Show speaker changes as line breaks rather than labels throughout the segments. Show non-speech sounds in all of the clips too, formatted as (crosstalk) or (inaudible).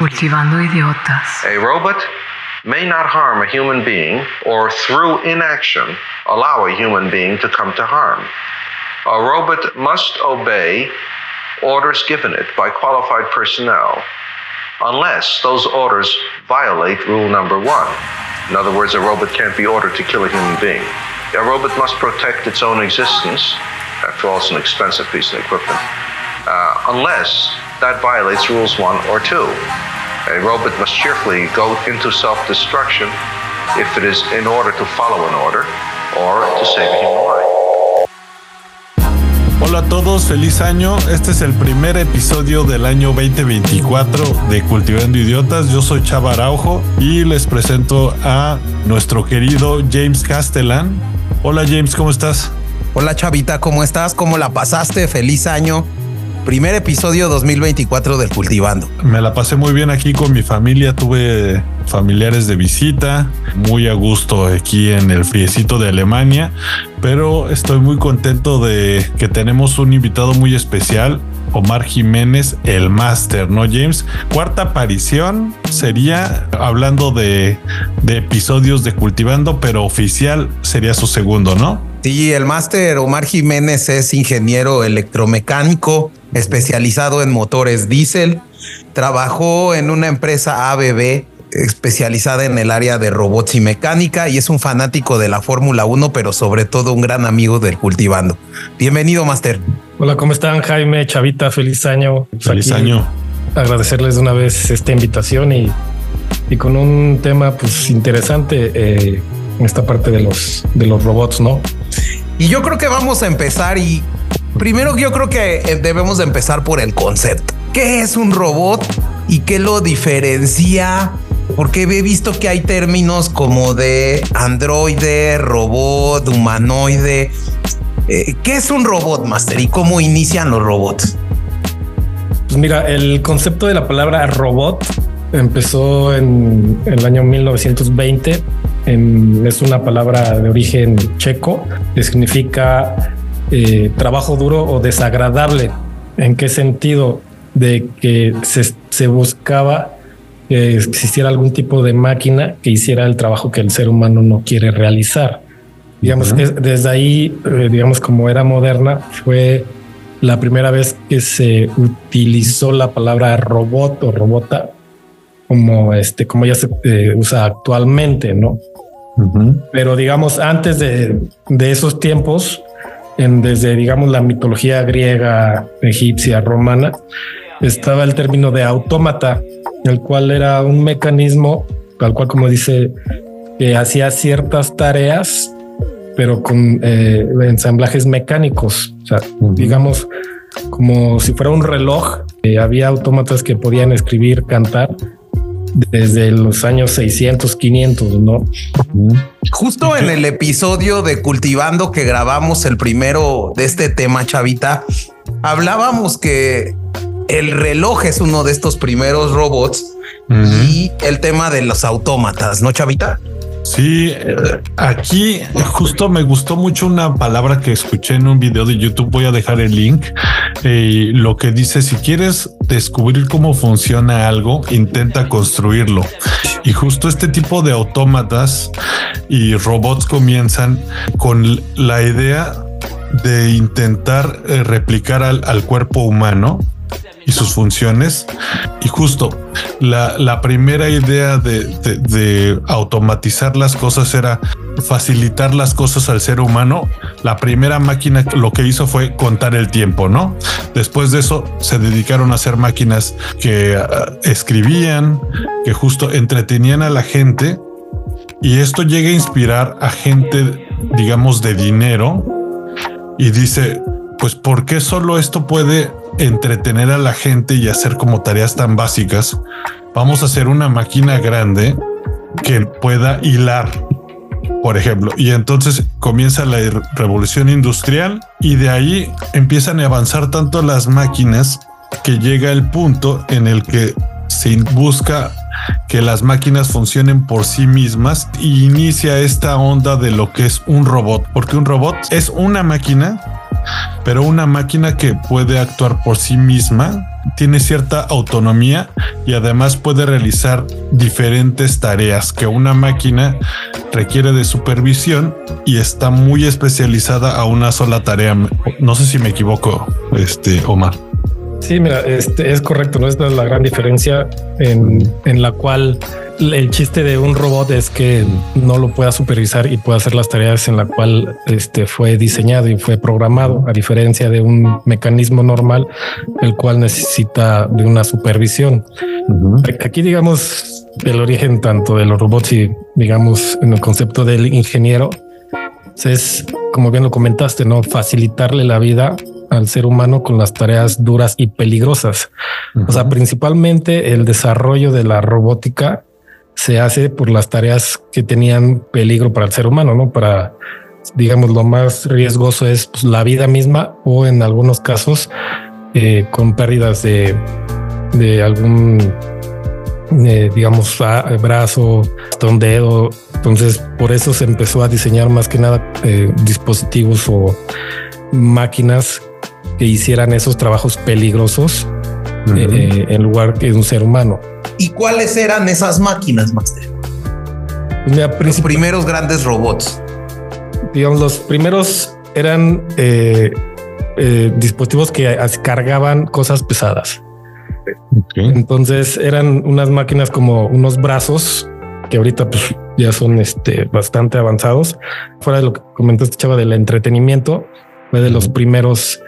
Cultivando idiotas.
A robot may not harm a human being or through inaction allow a human being to come to harm. A robot must obey orders given it by qualified personnel unless those orders violate rule number one. In other words, a robot can't be ordered to kill a human being. A robot must protect its own existence. After all, it's an expensive piece of equipment. Uh, unless that violates rules one or two. A robot must cheerfully go into self-destruction if it is in order to follow an order or to save a human life.
Hola a todos, feliz año. Este es el primer episodio del año 2024 de Cultivando Idiotas. Yo soy Chava Araujo y les presento a nuestro querido James Castellan. Hola James, ¿cómo estás?
Hola Chavita, ¿cómo estás? ¿Cómo la pasaste? Feliz año. Primer episodio 2024 del Cultivando.
Me la pasé muy bien aquí con mi familia. Tuve familiares de visita, muy a gusto aquí en el friecito de Alemania, pero estoy muy contento de que tenemos un invitado muy especial. Omar Jiménez, el máster, ¿no, James? Cuarta aparición sería hablando de, episodios de Cultivando, pero oficial sería su segundo, ¿no?
Sí, el máster Omar Jiménez es ingeniero electromecánico especializado en motores diésel. Trabajó en una empresa ABB especializada en el área de robots y mecánica y es un fanático de la Fórmula 1, pero sobre todo un gran amigo del cultivando. Bienvenido, máster.
Hola, ¿cómo están? Jaime, Chavita, feliz año.
Pues feliz año.
Agradecerles de una vez esta invitación y, y con un tema pues interesante. Eh, esta parte de los, de los robots, ¿no?
Y yo creo que vamos a empezar y primero yo creo que eh, debemos de empezar por el concepto. ¿Qué es un robot y qué lo diferencia? Porque he visto que hay términos como de androide, robot, humanoide. Eh, ¿Qué es un robot, Master? ¿Y cómo inician los robots?
Pues mira, el concepto de la palabra robot empezó en el año 1920 es una palabra de origen checo que significa eh, trabajo duro o desagradable. ¿En qué sentido? De que se, buscaba que existiera algún tipo de máquina que hiciera el trabajo que el ser humano no quiere realizar. Digamos, desde ahí, eh, digamos, como era moderna, fue la primera vez que se utilizó la palabra robot o robota como este, como ya se eh, usa actualmente, ¿no? Pero digamos, antes de, esos tiempos, en, desde digamos la mitología griega, egipcia, romana, estaba el término de autómata, el cual era un mecanismo, tal cual como dice, que hacía ciertas tareas, pero con eh, ensamblajes mecánicos. O sea, digamos, como si fuera un reloj, eh, había autómatas que podían escribir, cantar, desde los años 600, 500, ¿no?
Justo en el episodio de Cultivando que grabamos el primero de este tema, Chavita, hablábamos que el reloj es uno de estos primeros robots y el tema de los autómatas, ¿no, Chavita?
Sí, eh, aquí justo me gustó mucho una palabra que escuché en un video de YouTube. Voy a dejar el link. Eh, lo que dice: si quieres descubrir cómo funciona algo, intenta construirlo. Y justo este tipo de autómatas y robots comienzan con la idea de intentar eh, replicar al cuerpo humano y sus funciones. Y justo la, primera idea de, automatizar las cosas era facilitar las cosas al ser humano. La primera máquina lo que hizo fue contar el tiempo, ¿no? Después de eso se dedicaron a hacer máquinas que ah, escribían, que justo entretenían a la gente. Y esto llega a inspirar a gente, digamos, de dinero. Y dice, pues, ¿por qué solo esto puede entretener a la gente y hacer como tareas tan básicas, vamos a hacer una máquina grande que pueda hilar, por ejemplo. Y entonces comienza la revolución industrial y de ahí empiezan a avanzar tanto las máquinas que llega el punto en el que se busca que las máquinas funcionen por sí mismas y inicia esta onda de lo que es un robot, porque un robot es una máquina pero una máquina que puede actuar por sí misma tiene cierta autonomía y además puede realizar diferentes tareas que una máquina requiere de supervisión y está muy especializada a una sola tarea. No sé si me equivoco, este Omar.
Sí, mira, este es correcto. No es la gran diferencia en, en la cual el chiste de un robot es que no lo pueda supervisar y pueda hacer las tareas en la cual este fue diseñado y fue programado, a diferencia de un mecanismo normal, el cual necesita de una supervisión. Aquí, digamos, el origen tanto de los robots y, digamos, en el concepto del ingeniero es, como bien lo comentaste, no facilitarle la vida al ser humano con las tareas duras y peligrosas. O sea, principalmente el desarrollo de la robótica se hace por las tareas que tenían peligro para el ser humano, ¿no? Para, digamos, lo más riesgoso es pues, la vida misma o en algunos casos eh, con pérdidas de, de algún, eh, digamos, brazo, un dedo. Entonces, por eso se empezó a diseñar más que nada eh, dispositivos o máquinas que hicieran esos trabajos peligrosos en lugar de un ser humano.
¿Y cuáles eran esas máquinas, Master? Pues los primeros grandes robots.
Digamos, los primeros eran eh, eh, dispositivos que cargaban cosas pesadas. Entonces eran unas máquinas como unos brazos que ahorita pues, ya son este, bastante avanzados. Fuera de lo que comentaste, Chava, del entretenimiento, fue de los primeros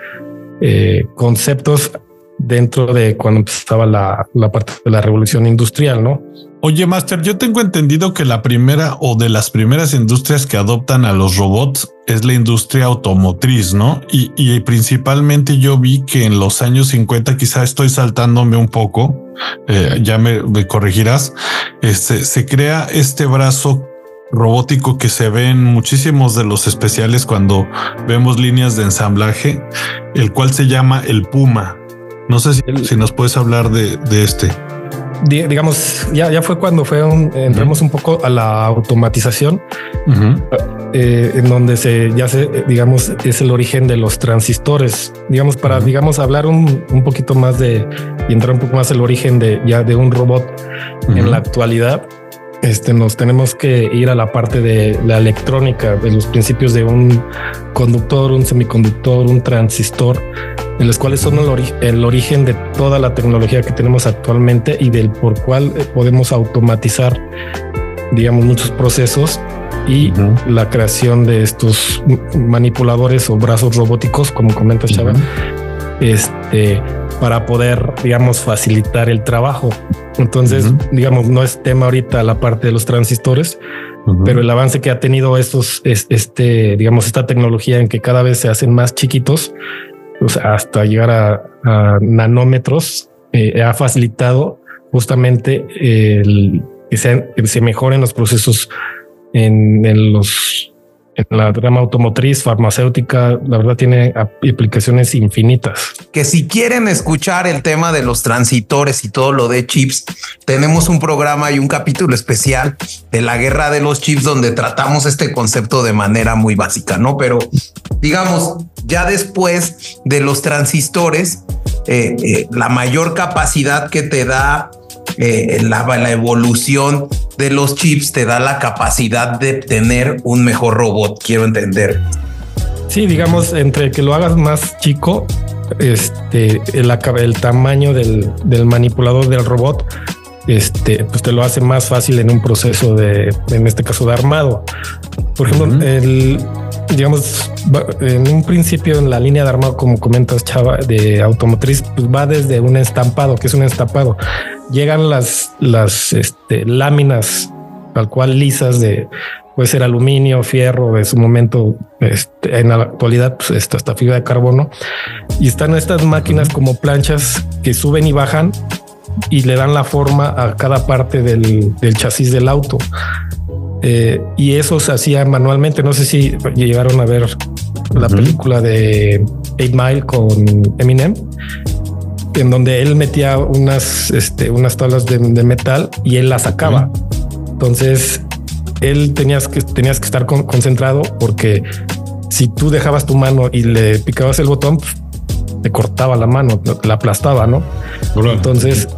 eh, conceptos dentro de cuando empezaba la, parte de la revolución industrial, ¿no?
Oye, Master, yo tengo entendido que la primera o de las primeras industrias que adoptan a los robots es la industria automotriz, ¿no? Y, principalmente yo vi que en los años 50, quizá estoy saltándome un poco, eh, ya me, corregirás, este, se crea este brazo robótico que se ve en muchísimos de los especiales cuando vemos líneas de ensamblaje, el cual se llama el Puma. No sé si, nos puedes hablar de, este.
Digamos, ya, ya fue cuando fue un, entramos un poco a la automatización, eh, en donde se ya se, digamos, es el origen de los transistores. Digamos, para, digamos, hablar un, un, poquito más de y entrar un poco más el origen de ya de un robot en la actualidad este, nos tenemos que ir a la parte de la electrónica, de los principios de un conductor, un semiconductor, un transistor, en los cuales son el, origen de toda la tecnología que tenemos actualmente y del por cual eh, podemos automatizar, digamos, muchos procesos y la creación de estos manipuladores o brazos robóticos, como comenta Chava, este, para poder, digamos, facilitar el trabajo. Entonces, digamos, no es tema ahorita la parte de los transistores, pero el avance que ha tenido estos, este, digamos, esta tecnología en que cada vez se hacen más chiquitos, hasta llegar a, nanómetros, eh, ha facilitado justamente el que se, se mejoren los procesos en, en los en la rama automotriz, farmacéutica, la verdad tiene aplicaciones infinitas.
Que si quieren escuchar el tema de los transitores y todo lo de chips, tenemos un programa y un capítulo especial de la guerra de los chips donde tratamos este concepto de manera muy básica, ¿no? Pero digamos, ya después de los transistores, eh, eh, la mayor capacidad que te da eh, la, la, evolución de los chips te da la capacidad de tener un mejor robot, quiero entender.
Sí, digamos, entre que lo hagas más chico, este, el, el tamaño del, del manipulador del robot, este, pues te lo hace más fácil en un proceso de, en este caso, de armado. Por ejemplo, el, digamos, en un principio en la línea de armado, como comentas, Chava, de automotriz, pues va desde un estampado, que es un estampado. Llegan las, las este, láminas tal cual lisas de puede ser aluminio, fierro, de su momento, este, en la actualidad, pues esto hasta fibra de carbono. Y están estas máquinas como planchas que suben y bajan y le dan la forma a cada parte del, del chasis del auto. Eh, y eso se hacía manualmente. No sé si llegaron a ver la película de Eight Mile con Eminem, en donde él metía unas, este, unas tablas de, metal y él las sacaba. Entonces, él tenías que, tenías que estar concentrado porque si tú dejabas tu mano y le picabas el botón, te cortaba la mano, la aplastaba, ¿no? Entonces,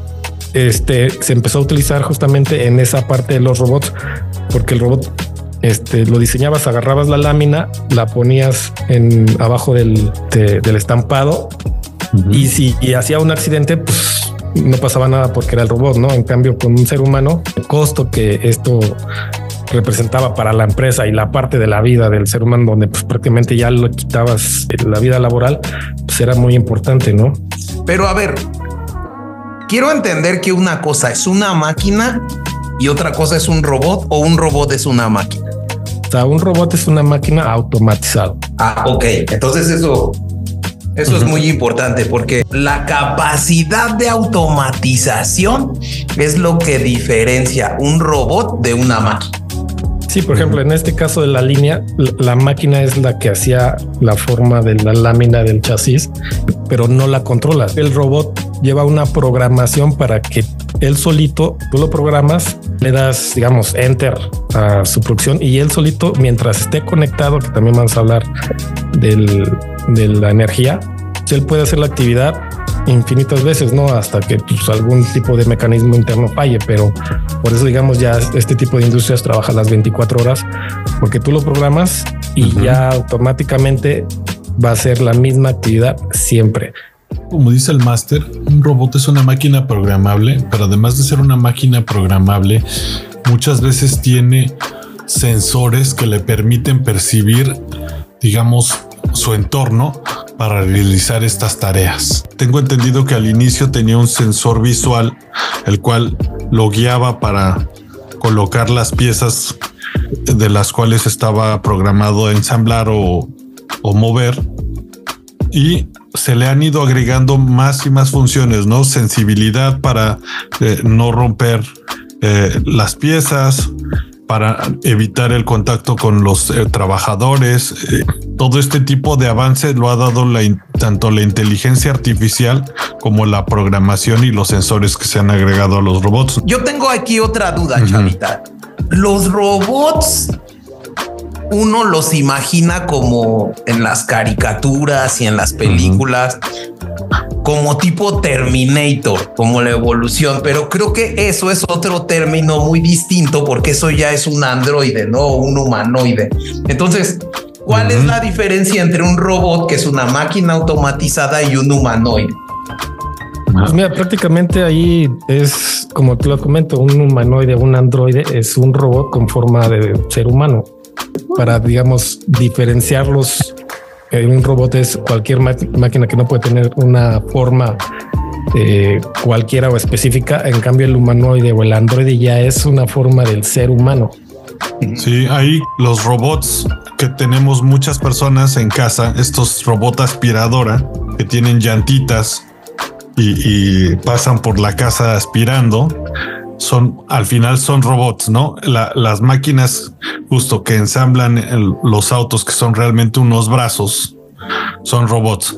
este se empezó a utilizar justamente en esa parte de los robots, porque el robot este, lo diseñabas, agarrabas la lámina, la ponías en abajo del, del estampado y si hacía un accidente, pues no pasaba nada porque era el robot, ¿no? En cambio, con un ser humano, el costo que esto representaba para la empresa y la parte de la vida del ser humano donde pues prácticamente ya lo quitabas la vida laboral, pues era muy importante, ¿no?
Pero a ver, quiero entender que una cosa es una máquina y otra cosa es un robot o un robot es una máquina.
O sea, un robot es una máquina automatizada.
Ah, ok. Entonces eso eso es muy importante porque la capacidad de automatización es lo que diferencia un robot de una máquina.
Sí, por ejemplo, en este caso de la línea, la, máquina es la que hacía la forma de la lámina del chasis, pero no la controlas. El robot lleva una programación para que él solito, tú lo programas, le das, digamos, enter a su producción y él solito, mientras esté conectado, que también vamos a hablar del, de la energía, él puede hacer la actividad infinitas veces, ¿no? Hasta que pues, algún tipo de mecanismo interno falle, pero por eso digamos ya este tipo de industrias trabaja las 24 horas, porque tú lo programas y ya automáticamente va a ser la misma actividad siempre.
Como dice el máster, un robot es una máquina programable, pero además de ser una máquina programable, muchas veces tiene sensores que le permiten percibir, digamos, su entorno para realizar estas tareas. Tengo entendido que al inicio tenía un sensor visual, el cual lo guiaba para colocar las piezas de las cuales estaba programado ensamblar o, mover. Y se le han ido agregando más y más funciones, ¿no? Sensibilidad para eh, no romper eh, las piezas, para evitar el contacto con los eh, trabajadores. Eh, todo este tipo de avances lo ha dado la, tanto la inteligencia artificial como la programación y los sensores que se han agregado a los robots.
Yo tengo aquí otra duda, Chavita. Los robots uno los imagina como en las caricaturas y en las películas, como tipo Terminator, como la evolución, pero creo que eso es otro término muy distinto porque eso ya es un androide, no un humanoide. Entonces, ¿cuál es la diferencia entre un robot que es una máquina automatizada y un humanoide?
Pues mira, prácticamente ahí es como te lo comento, un humanoide, un androide es un robot con forma de ser humano para, digamos, diferenciarlos. Eh, un robot es cualquier máquina que no puede tener una forma eh, cualquiera o específica. En cambio, el humanoide o el androide ya es una forma del ser humano.
Sí, ahí los robots que tenemos muchas personas en casa, estos robots aspiradora que tienen llantitas y pasan por la casa aspirando, son al final son robots, ¿no? las máquinas justo que ensamblan los autos que son realmente unos brazos son robots,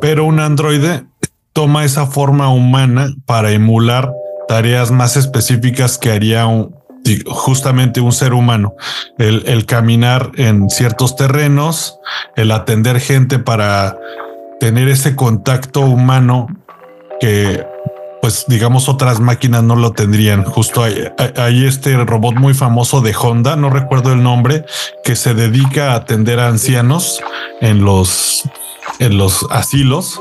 pero un androide toma esa forma humana para emular tareas más específicas que haría justamente un ser humano, el, el caminar en ciertos terrenos, el atender gente para tener ese contacto humano que pues digamos otras máquinas no lo tendrían. Justo hay, este robot muy famoso de Honda, no recuerdo el nombre, que se dedica a atender a ancianos en los en los asilos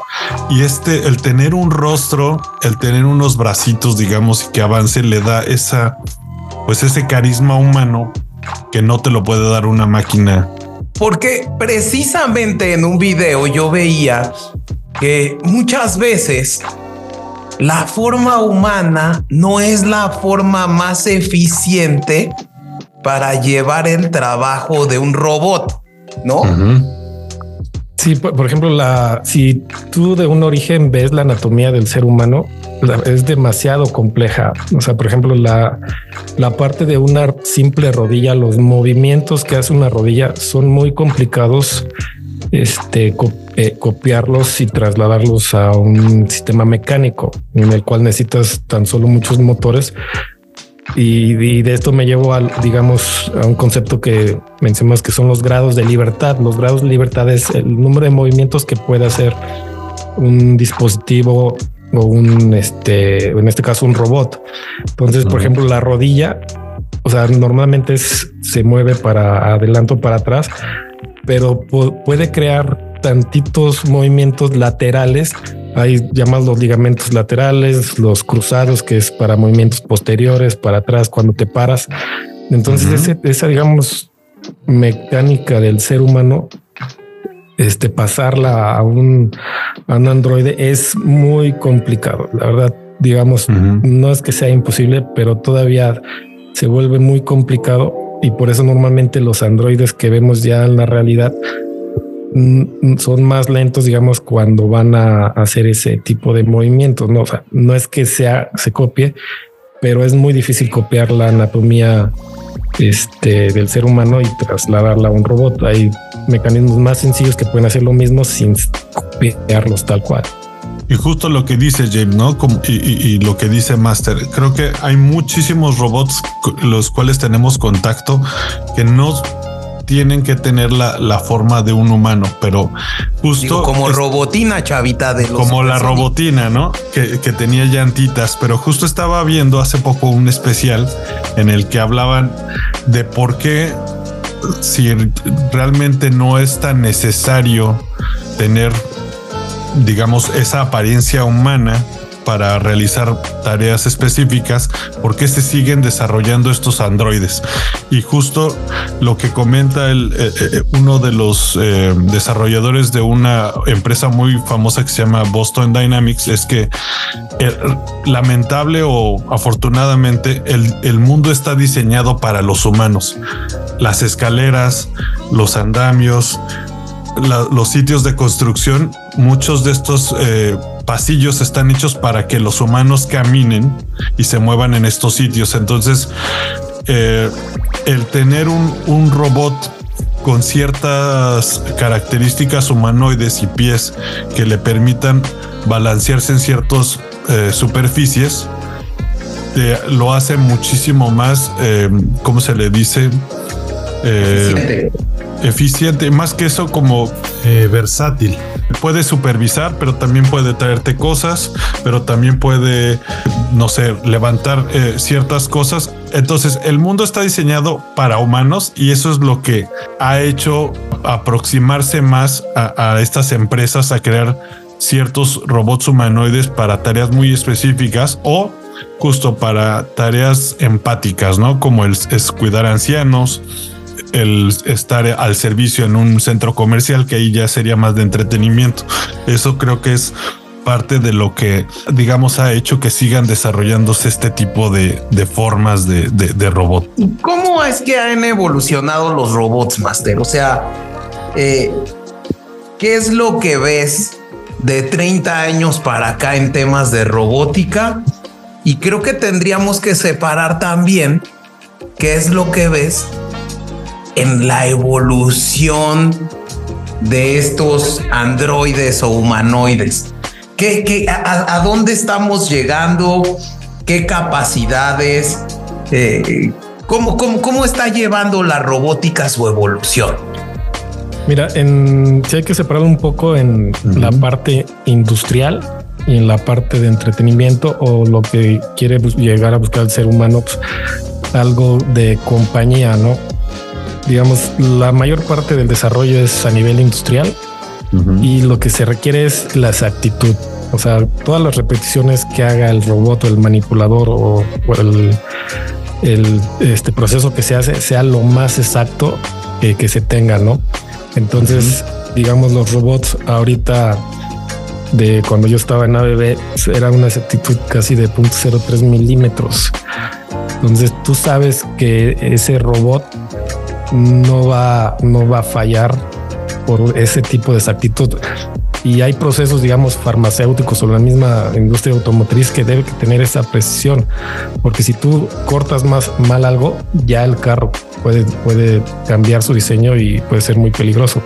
y este el tener un rostro, el tener unos bracitos, digamos, que avance le da esa pues ese carisma humano que no te lo puede dar una máquina.
Porque precisamente en un video yo veía que muchas veces la forma humana no es la forma más eficiente para llevar el trabajo de un robot, ¿no?
Sí, por, ejemplo, la, si tú de un origen ves la anatomía del ser humano, es demasiado compleja. O sea, por ejemplo, la, la parte de una simple rodilla, los movimientos que hace una rodilla son muy complicados este, eh, copiarlos y trasladarlos a un sistema mecánico en el cual necesitas tan solo muchos motores. Y, de esto me llevo al, digamos, a un concepto que mencionamos que son los grados de libertad. Los grados de libertad es el número de movimientos que puede hacer un dispositivo o un, este, en este caso, un robot. Entonces, por ejemplo, la rodilla, o sea, normalmente se mueve para adelante o para atrás, pero puede crear tantitos movimientos laterales. Hay llamados los ligamentos laterales, los cruzados, que es para movimientos posteriores, para atrás cuando te paras. Entonces, esa, digamos, mecánica del ser humano este, pasarla a un, a un androide es muy complicado. La verdad, digamos, no es que sea imposible, pero todavía se vuelve muy complicado y por eso normalmente los androides que vemos ya en la realidad mm, son más lentos, digamos, cuando van a hacer ese tipo de movimientos. No, no es que sea, se copie, pero es muy difícil copiar la anatomía este, del ser humano y trasladarla a un robot. Hay mecanismos más sencillos que pueden hacer lo mismo sin copiarlos tal cual.
Y justo lo que dice James, ¿no? Como, y, y, lo que dice Master, creo que hay muchísimos robots los cuales tenemos contacto que no tienen que tener la, la forma de un humano, pero justo
como robotina chavita de los
como la robotina, ¿no? Que, que, tenía llantitas, pero justo estaba viendo hace poco un especial en el que hablaban de por qué si realmente no es tan necesario tener digamos esa apariencia humana para realizar tareas específicas, porque se siguen desarrollando estos androides. Y justo lo que comenta el, eh, eh, uno de los eh, desarrolladores de una empresa muy famosa que se llama Boston Dynamics es que lamentable o afortunadamente el, el mundo está diseñado para los humanos. Las escaleras, los andamios, los sitios de construcción, muchos de estos pasillos están hechos para que los humanos caminen y se muevan en estos sitios. Entonces, eh, el tener un, robot con ciertas características humanoides y pies que le permitan balancearse en ciertas eh, superficies, eh, lo hace muchísimo más, ¿cómo se le dice? Eficiente. eficiente. Más que eso, como versátil puede supervisar, pero también puede traerte cosas, pero también puede, no sé, levantar eh, ciertas cosas. Entonces, el mundo está diseñado para humanos y eso es lo que ha hecho aproximarse más a, estas empresas a crear ciertos robots humanoides para tareas muy específicas o justo para tareas empáticas, ¿no? Como el es cuidar ancianos, el estar al servicio en un centro comercial, que ahí ya sería más de entretenimiento. Eso creo que es parte de lo que, digamos, ha hecho que sigan desarrollándose este tipo de, formas de, robot.
¿Cómo es que han evolucionado los robots, Master? O sea, eh, ¿qué es lo que ves de 30 años para acá en temas de robótica? Y creo que tendríamos que separar también qué es lo que ves en la evolución de estos androides o humanoides? ¿Qué, a, dónde estamos llegando? ¿Qué capacidades? Eh, ¿cómo, cómo, está llevando la robótica su evolución?
Mira, en, si hay que separar un poco en la parte industrial y en la parte de entretenimiento o lo que quiere llegar a buscar el ser humano, pues, algo de compañía, ¿no? Digamos, la mayor parte del desarrollo es a nivel industrial y lo que se requiere es la exactitud. O sea, todas las repeticiones que haga el robot o el manipulador o, el, este proceso que se hace sea lo más exacto que, se tenga, ¿no? Entonces, digamos, los robots ahorita de cuando yo estaba en ABB era una exactitud casi de 0.03 milímetros. Entonces tú sabes que ese robot no va, no va a fallar por ese tipo de exactitud. Y hay procesos, digamos, farmacéuticos o la misma industria automotriz que debe tener esa precisión, porque si tú cortas más mal algo, ya el carro puede, puede cambiar su diseño y puede ser muy peligroso.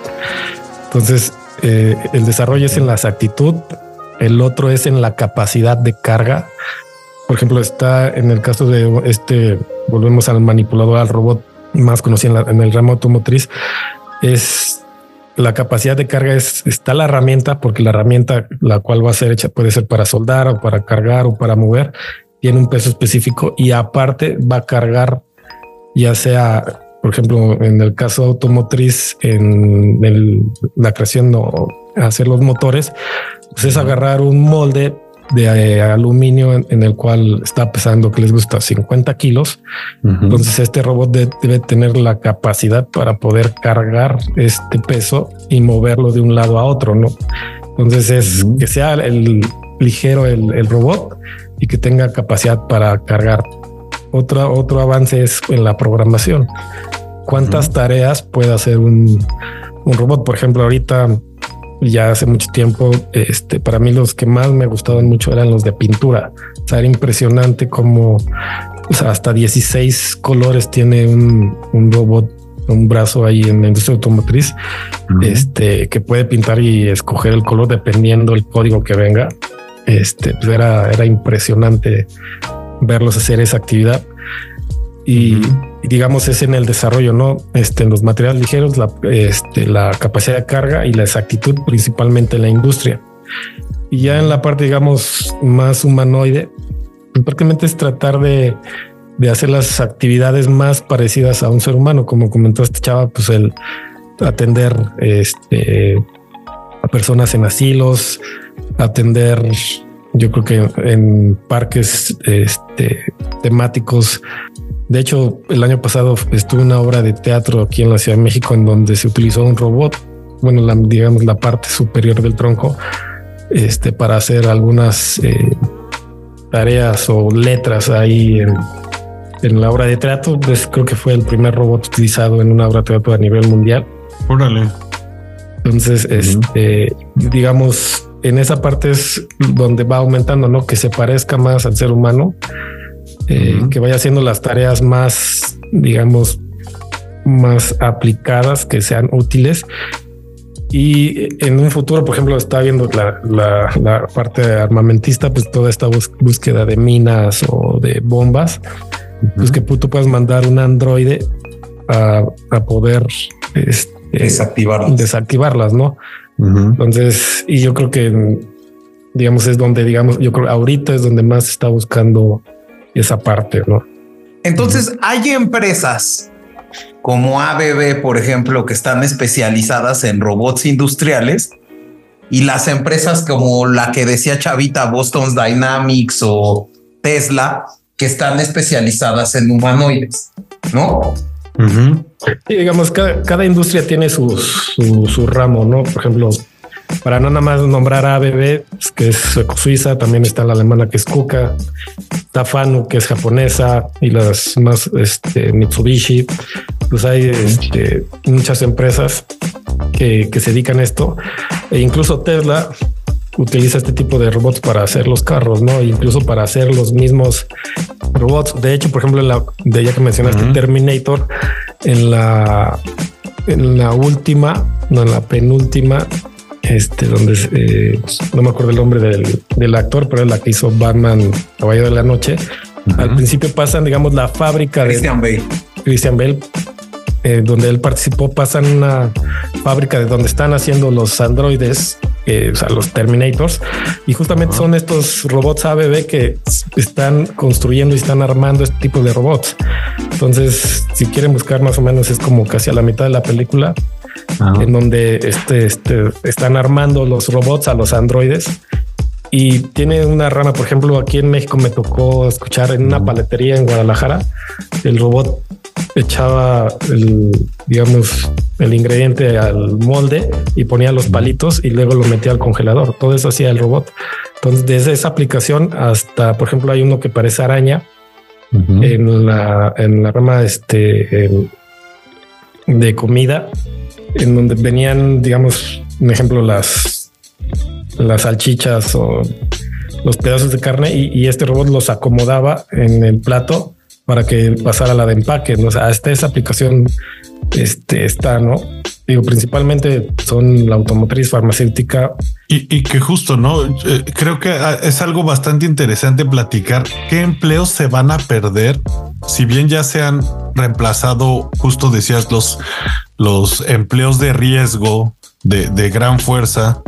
Entonces, eh, el desarrollo es en la exactitud, el otro es en la capacidad de carga. Por ejemplo, está en el caso de este, volvemos al manipulador, al robot más conocida en, el ramo automotriz, es la capacidad de carga es, está la herramienta, porque la herramienta la cual va a ser hecha puede ser para soldar o para cargar o para mover, tiene un peso específico y aparte va a cargar ya sea, por ejemplo, en el caso automotriz, en la creación o hacer los motores, pues es agarrar un molde de eh, aluminio en, el cual está pesando que les gusta 50 kilos. Entonces este robot debe tener la capacidad para poder cargar este peso y moverlo de un lado a otro, ¿no? Entonces es que sea el ligero el, robot y que tenga capacidad para cargar. Otro, otro avance es en la programación. ¿Cuántas tareas puede hacer un, un robot? Por ejemplo, ahorita ya hace mucho tiempo, este, para mí los que más me gustaban mucho eran los de pintura. O sea, era impresionante como hasta 16 colores tiene un, un, robot, un brazo ahí en la industria automotriz, este, que puede pintar y escoger el color dependiendo el código que venga. Este, pues era, era impresionante verlos hacer esa actividad. Y, digamos es en el desarrollo, no este, en los materiales ligeros, la, este, la capacidad de carga y la exactitud, principalmente en la industria. Y ya en la parte, digamos, más humanoide, prácticamente es tratar de, de hacer las actividades más parecidas a un ser humano, como comentó este chava, pues el atender este, a personas en asilos, atender yo creo que en parques este, temáticos de hecho, el año pasado estuve una obra de teatro aquí en la Ciudad de México en donde se utilizó un robot, bueno, la, digamos la parte superior del tronco, este, para hacer algunas eh, tareas o letras ahí en, la obra de teatro. Pues, creo que fue el primer robot utilizado en una obra de teatro a nivel mundial.
Órale.
Entonces, este, digamos, en esa parte es donde va aumentando, ¿no? Que se parezca más al ser humano eh, que vaya haciendo las tareas más, digamos, más aplicadas, que sean útiles. Y en un futuro, por ejemplo, está viendo la, parte armamentista, pues toda esta búsqueda de minas o de bombas, pues que tú puedas mandar un androide a, poder este,
desactivarlas.
desactivarlas, ¿no? Entonces, y yo creo que, digamos, es donde, digamos, yo creo ahorita es donde más se está buscando esa parte, ¿no?
Entonces, hay empresas como ABB, por ejemplo, que están especializadas en robots industriales y las empresas como la que decía Chavita, Boston Dynamics o Tesla, que están especializadas en humanoides, ¿no?
digamos, cada, cada, industria tiene su, su, ramo, ¿no? Por ejemplo, para no nada más nombrar a ABB, pues, que es suiza, también está la alemana que es Kuka, Tafanu, que es japonesa, y las más este, Mitsubishi. Pues hay este, muchas empresas que, que se dedican a esto, e incluso Tesla utiliza este tipo de robots para hacer los carros, no? incluso para hacer los mismos robots. De hecho, por ejemplo, la de ya que mencionaste Terminator, en la en la última, no en la penúltima, este, donde eh, no me acuerdo el nombre del, actor, pero es la que hizo Batman Caballo de la Noche. Al principio pasan, digamos, la fábrica
Christian
de
Bale.
Christian Bale, eh, donde él participó, pasan una fábrica de donde están haciendo los androides, o sea, los Terminators, y justamente son estos robots ABB que están construyendo y están armando este tipo de robots. Entonces, si quieren buscar más o menos, es como casi a la mitad de la película en donde este, este, están armando los robots a los androides. Y tiene una rama, por ejemplo, aquí en México me tocó escuchar en una paletería en Guadalajara, el robot echaba el, digamos, el ingrediente al molde y ponía los palitos y luego lo metía al congelador. Todo eso hacía el robot. Entonces, desde esa aplicación hasta, por ejemplo, hay uno que parece araña en la, en la rama este, de comida en donde venían, digamos, un ejemplo, las, las salchichas o los pedazos de carne y, este robot los acomodaba en el plato para que pasara la de empaque. ¿no? O sea, hasta esa aplicación este, está, ¿no? Digo, principalmente son la automotriz farmacéutica.
Y, y, que justo, ¿no? Eh, creo que ah, es algo bastante interesante platicar qué empleos se van a perder, si bien ya se han reemplazado, justo decías, los, los empleos de riesgo de, de gran fuerza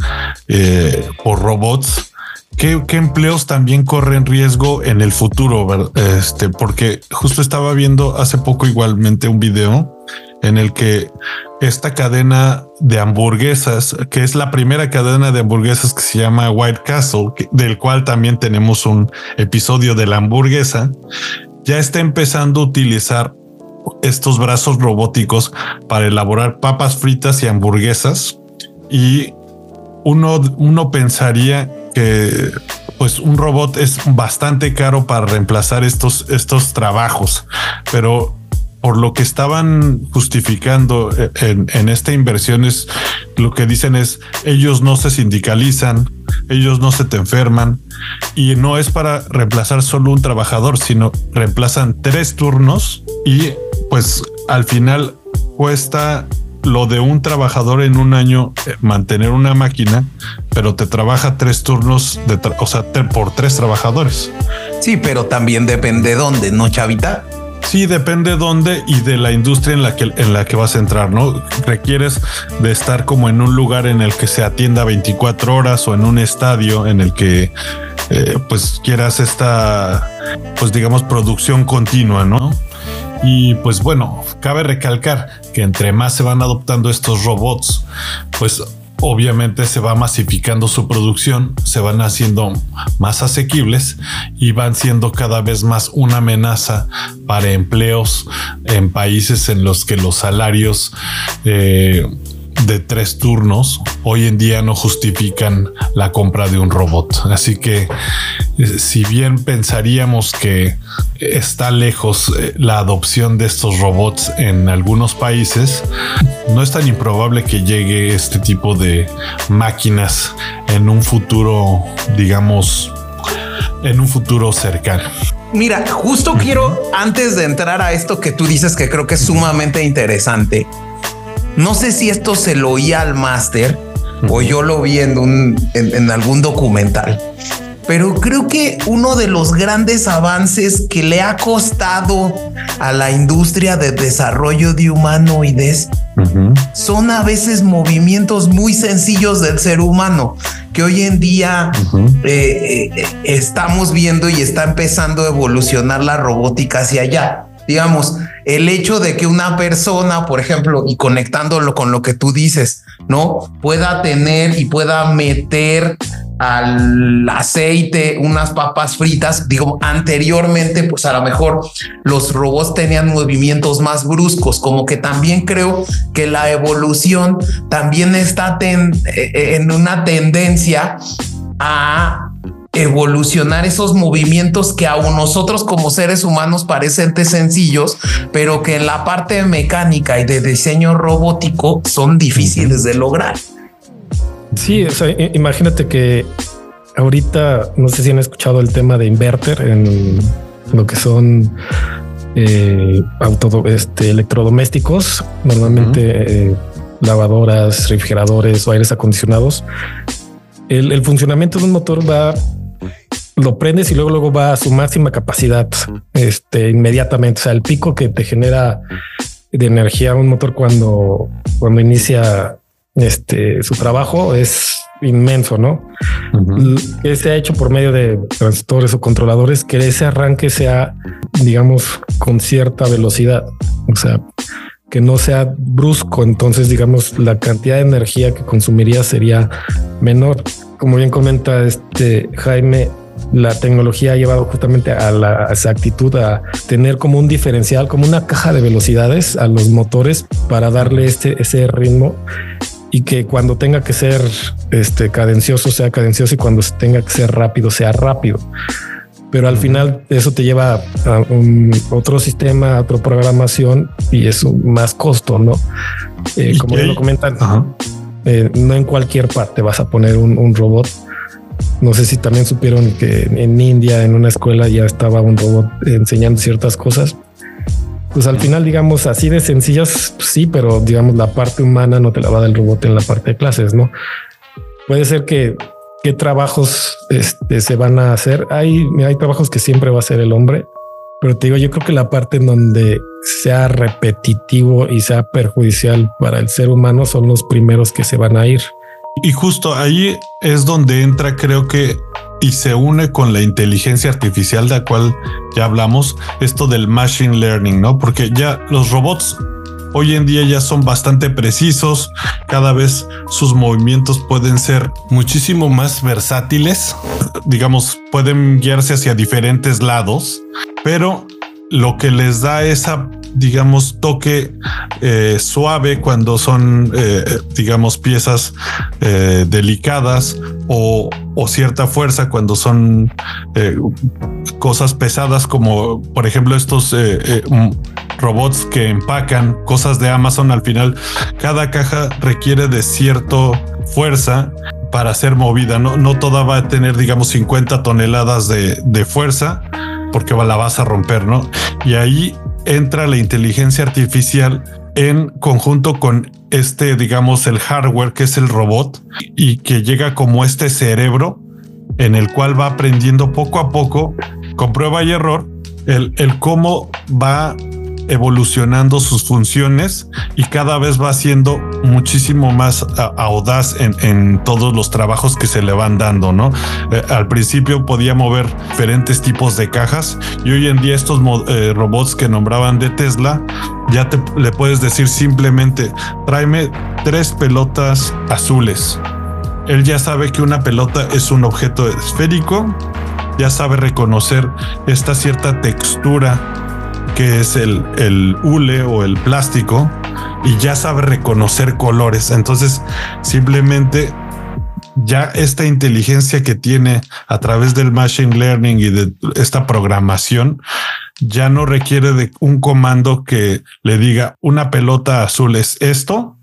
eh, por robots, ¿qué, ¿qué, empleos también corren riesgo en el futuro? Este, porque justo estaba viendo hace poco igualmente un video en el que esta cadena de hamburguesas, que es la primera cadena de hamburguesas que se llama White Castle, del cual también tenemos un episodio de la hamburguesa, ya está empezando a utilizar estos brazos robóticos para elaborar papas fritas y hamburguesas. Y uno, uno pensaría que pues un robot es bastante caro para reemplazar estos, estos trabajos, pero por lo que estaban justificando en, en, esta inversión es lo que dicen es ellos no se sindicalizan, ellos no se te enferman y no es para reemplazar solo un trabajador, sino reemplazan tres turnos y pues al final cuesta lo de un trabajador en un año eh, mantener una máquina, pero te trabaja tres turnos de, o sea, por tres trabajadores.
Sí, pero también depende dónde, ¿no, Chavita?
Sí, depende dónde y de la industria en la que en la que vas a entrar, ¿no? Requieres de estar como en un lugar en el que se atienda 24 horas o en un estadio en el que eh, pues quieras esta pues digamos producción continua, ¿no? Y pues bueno, cabe recalcar que entre más se van adoptando estos robots, pues obviamente se va masificando su producción, se van haciendo más asequibles y van siendo cada vez más una amenaza para empleos en países en los que los salarios eh, de tres turnos hoy en día no justifican la compra de un robot. Así que eh, si bien pensaríamos que está lejos eh, la adopción de estos robots en algunos países, no es tan improbable que llegue este tipo de máquinas en un futuro, digamos, en un futuro cercano.
Mira, justo quiero, antes de entrar a esto que tú dices que creo que es sumamente interesante, no sé si esto se lo oía al máster o yo lo vi en, un, en, algún documental, pero creo que uno de los grandes avances que le ha costado a la industria de desarrollo de humanoides son a veces movimientos muy sencillos del ser humano que hoy en día eh, eh, estamos viendo y está empezando a evolucionar la robótica hacia allá digamos, el hecho de que una persona, por ejemplo, y conectándolo con lo que tú dices, ¿no? Pueda tener y pueda meter al aceite unas papas fritas, digo, anteriormente, pues a lo mejor los robots tenían movimientos más bruscos, como que también creo que la evolución también está eh, en una tendencia a evolucionar esos movimientos que a nosotros como seres humanos parecen sencillos, pero que en la parte mecánica y de diseño robótico son difíciles de lograr.
Sí, o sea, imagínate que ahorita no sé si han escuchado el tema de inverter en lo que son eh, auto, este, electrodomésticos, normalmente eh, lavadoras, refrigeradores o aires acondicionados. El, el, funcionamiento de un motor va lo prendes y luego, luego va a su máxima capacidad este, inmediatamente. O sea, el pico que te genera de energía un motor cuando, cuando inicia este, su trabajo es inmenso, ¿no? Que se ha hecho por medio de transistores o controladores que ese arranque sea, digamos, con cierta velocidad. O sea, que no sea brusco. Entonces, digamos, la cantidad de energía que consumiría sería menor. Como bien comenta este Jaime, la tecnología ha llevado justamente a la exactitud a tener como un diferencial, como una caja de velocidades a los motores para darle este, ese ritmo y que cuando tenga que ser este cadencioso sea cadencioso y cuando tenga que ser rápido sea rápido. Pero al final eso te lleva a un otro sistema, a otra programación y es más costo, ¿no? Eh, como lo comentan, eh, no en cualquier parte vas a poner un, un robot no sé si también supieron que en India, en una escuela, ya estaba un robot enseñando ciertas cosas. Pues al final, digamos, así de sencillas, sí, pero digamos, la parte humana no te la va a dar el robot en la parte de clases, ¿no? Puede ser que qué trabajos este, se van a hacer. Hay, hay trabajos que siempre va a ser el hombre, Pero te digo, yo creo que la parte en donde sea repetitivo y sea perjudicial para el ser humano son los primeros que se van a ir.
Y justo ahí es donde entra, creo que, y se une con la inteligencia artificial de la cual ya hablamos, esto del machine learning, ¿no? Porque ya los robots hoy en día ya son bastante precisos, cada vez sus movimientos pueden ser muchísimo más versátiles, digamos, pueden guiarse hacia diferentes lados, pero lo que les da esa, digamos, toque eh, suave cuando son, eh, digamos, piezas eh, delicadas o, cierta fuerza cuando son cosas pesadas como, por ejemplo, estos robots que empacan cosas de Amazon. Al final, cada caja requiere de cierto fuerza para ser movida. No, no toda va a tener, digamos, 50 toneladas de fuerza porque la vas a romper, ¿no? Y ahí entra la inteligencia artificial en conjunto con este, digamos, el hardware que es el robot y que llega como este cerebro en el cual va aprendiendo poco a poco, con prueba y error, el, el cómo va evolucionando sus funciones y cada vez va siendo muchísimo más audaz en, todos los trabajos que se le van dando, ¿no? Eh, al principio podía mover diferentes tipos de cajas y hoy en día estos eh, robots que nombraban de Tesla, ya te le puedes decir simplemente, tráeme tres pelotas azules. Él ya sabe que una pelota es un objeto esférico, ya sabe reconocer esta cierta textura que es el, el hule o el plástico y ya sabe reconocer colores. Entonces, simplemente ya esta inteligencia que tiene a través del machine learning y de esta programación ya no requiere de un comando que le diga una pelota azul es esto.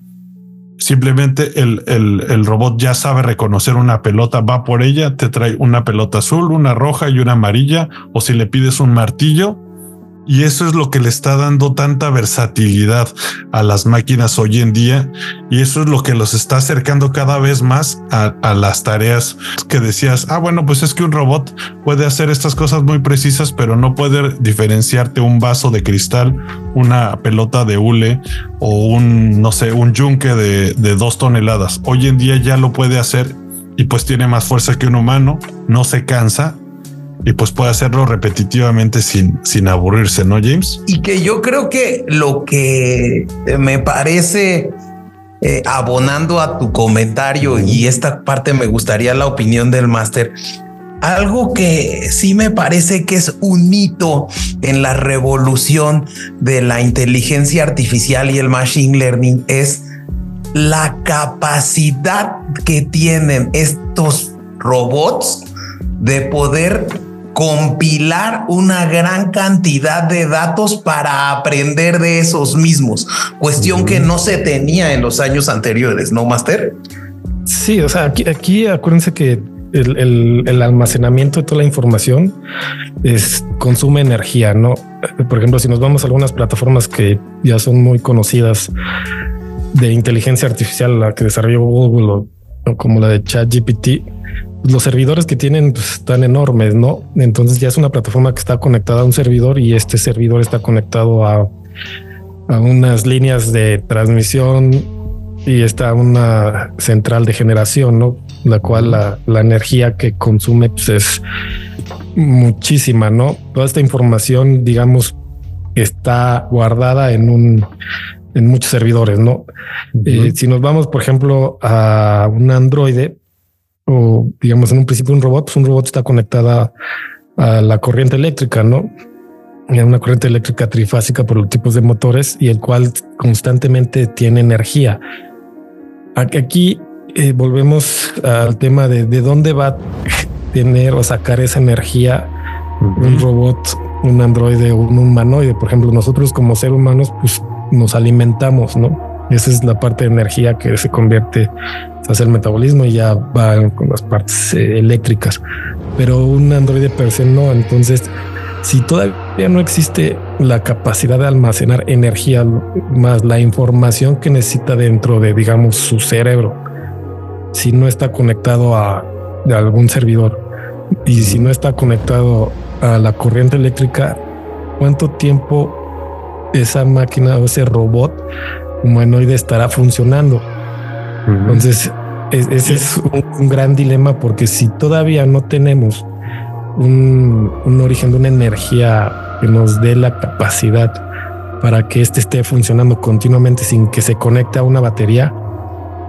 Simplemente el, el, el, robot ya sabe reconocer una pelota, va por ella, te trae una pelota azul, una roja y una amarilla, o si le pides un martillo, y eso es lo que le está dando tanta versatilidad a las máquinas hoy en día. Y eso es lo que los está acercando cada vez más a, las tareas que decías, ah, bueno, pues es que un robot puede hacer estas cosas muy precisas, pero no puede diferenciarte un vaso de cristal, una pelota de hule o un, no sé, un yunque de, dos toneladas. Hoy en día ya lo puede hacer y pues tiene más fuerza que un humano, no se cansa y pues puede hacerlo repetitivamente sin, sin aburrirse, ¿no, James?
Y que yo creo que lo que me parece eh, abonando a tu comentario y esta parte me gustaría la opinión del máster. Algo que sí me parece que es un hito en la revolución de la inteligencia artificial y el machine learning es la capacidad que tienen estos robots de poder compilar una gran cantidad de datos para aprender de esos mismos, cuestión que no se tenía en los años anteriores, ¿no, Master?
Sí, o sea, aquí, aquí acuérdense que el, almacenamiento de toda la información es, consume energía, ¿no? Por ejemplo, si nos vamos a algunas plataformas que ya son muy conocidas de inteligencia artificial, la que desarrolló Google o como la de ChatGPT, los servidores que tienen pues, están enormes, ¿no? Entonces ya es una plataforma que está conectada a un servidor y este servidor está conectado a, a unas líneas de transmisión y está una central de generación, ¿no? La cual la, la energía que consume pues, es muchísima, ¿no? Toda esta información, digamos, está guardada en un en muchos servidores, ¿no? Eh, si nos vamos, por ejemplo, a un Android, o digamos en un principio un robot, pues un robot está conectada a la corriente eléctrica, ¿no? En una corriente eléctrica trifásica por los tipos de motores y el cual constantemente tiene energía. Aquí eh, volvemos al tema de, de dónde va a tener o sacar esa energía un robot, un androide o un humanoide. Por ejemplo, nosotros como seres humanos, pues nos alimentamos, ¿no? Esa es la parte de energía que se convierte, hace el metabolismo y ya va con las partes eh, eléctricas. Pero un androide per se no. Entonces, si todavía no existe la capacidad de almacenar energía más la información que necesita dentro de, digamos, su cerebro, si no está conectado a, a algún servidor y si no está conectado a la corriente eléctrica, cuánto tiempo esa máquina o ese robot humanoide estará funcionando. Entonces, ese es un, gran dilema porque si todavía no tenemos un, un, origen de una energía que nos dé la capacidad para que éste esté funcionando continuamente sin que se conecte a una batería,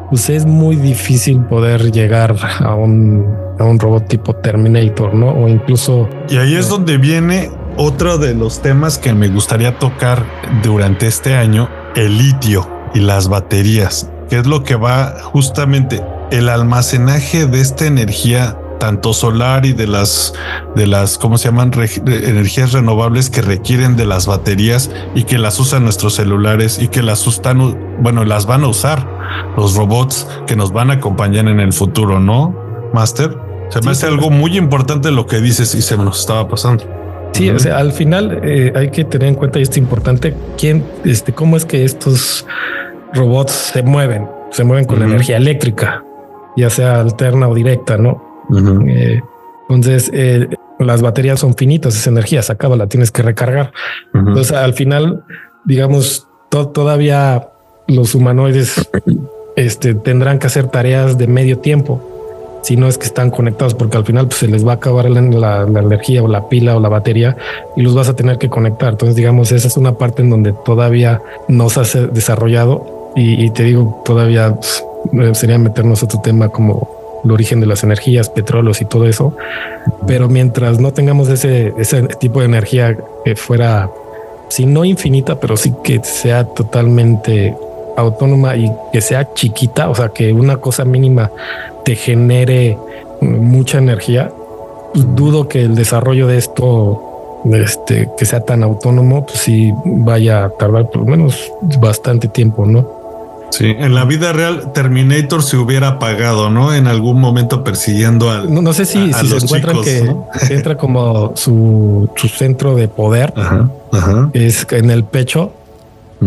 pues es muy difícil poder llegar a un, a un robot tipo Terminator, ¿no? O incluso...
Y ahí es donde viene otro de los temas que me gustaría tocar durante este año, el litio y las baterías, que es lo que va justamente el almacenaje de esta energía tanto solar y de las de las cómo se llaman energías renovables que requieren de las baterías y que las usan nuestros celulares y que las usan bueno las van a usar los robots que nos van a acompañar en el futuro no Master se me hace algo muy importante lo que dices y se nos estaba pasando
Sí, o sea, al final eh, hay que tener en cuenta y es importante quién, este, cómo es que estos robots se mueven, se mueven con energía eléctrica, ya sea alterna o directa, ¿no? Eh, entonces, eh, las baterías son finitas, esa energía se acaba, la tienes que recargar. Entonces, al final, digamos, todavía los humanoides este, tendrán que hacer tareas de medio tiempo si no es que están conectados, porque al final pues, se les va a acabar la, energía o la pila o la batería y los vas a tener que conectar. Entonces, digamos, esa es una parte en donde todavía no se ha desarrollado y, te digo, todavía pues, sería meternos otro tema como el origen de las energías, petróleos y todo eso. Pero mientras no tengamos ese, ese tipo de energía que fuera, si no infinita, pero sí que sea totalmente autónoma y que sea chiquita, o sea, que una cosa mínima te genere mucha energía, pues dudo que el desarrollo de esto, este, que sea tan autónomo, pues sí vaya a tardar por lo menos bastante tiempo, ¿no?
Sí, en la vida real Terminator se hubiera apagado, ¿no? En algún momento persiguiendo al.
No, sé si, si se encuentran que entra como su, su, centro de poder. (laughs) Es en el pecho,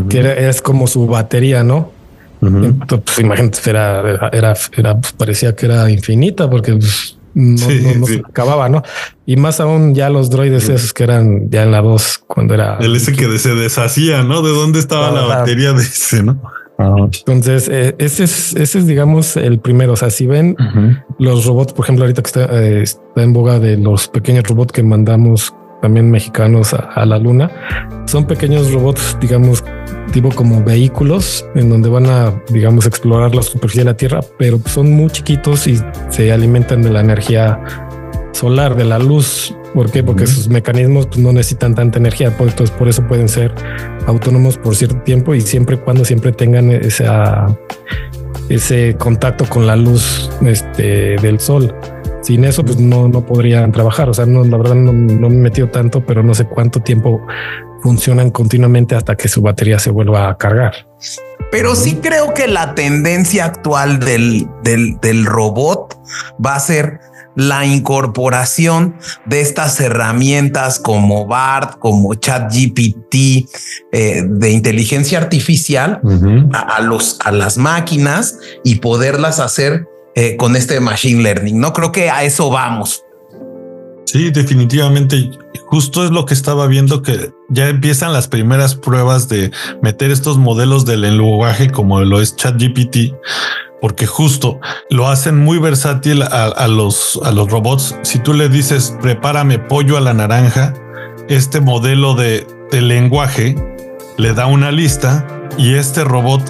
que es como su batería, ¿no? Pues imagínate, era, era, era, pues, parecía que era infinita porque pues, no, se acababa, ¿no? Y más aún ya los droides esos que eran ya en la voz cuando era
el ese que se deshacía, ¿no? De dónde estaba la batería de ese, ¿no?
Entonces, eh, ese, es, ese es, digamos, el primero. O sea, si ven los robots, por ejemplo, ahorita que está, eh, está, en boga de los pequeños robots que mandamos también mexicanos a, la luna, son pequeños robots, digamos, como vehículos en donde van a, digamos, explorar la superficie de la Tierra, pero son muy chiquitos y se alimentan de la energía solar, de la luz. ¿Por qué? Porque sus mecanismos pues, no necesitan tanta energía, entonces por eso pueden ser autónomos por cierto tiempo y siempre cuando siempre tengan esa, ese contacto con la luz este, del sol. Sin eso, pues no, no podrían trabajar. O sea, no, la verdad no, no me he metido tanto, pero no sé cuánto tiempo funcionan continuamente hasta que su batería se vuelva a cargar.
Pero sí creo que la tendencia actual del, del, del robot va a ser la incorporación de estas herramientas como BART, como ChatGPT eh, de inteligencia artificial a, los, a las máquinas y poderlas hacer eh, con este machine learning. No creo que a eso vamos.
Sí, definitivamente. Justo es lo que estaba viendo que ya empiezan las primeras pruebas de meter estos modelos del lenguaje como lo es ChatGPT porque justo lo hacen muy versátil a, los, a los robots. Si tú le dices, prepárame pollo a la naranja, este modelo de, lenguaje le da una lista y este robot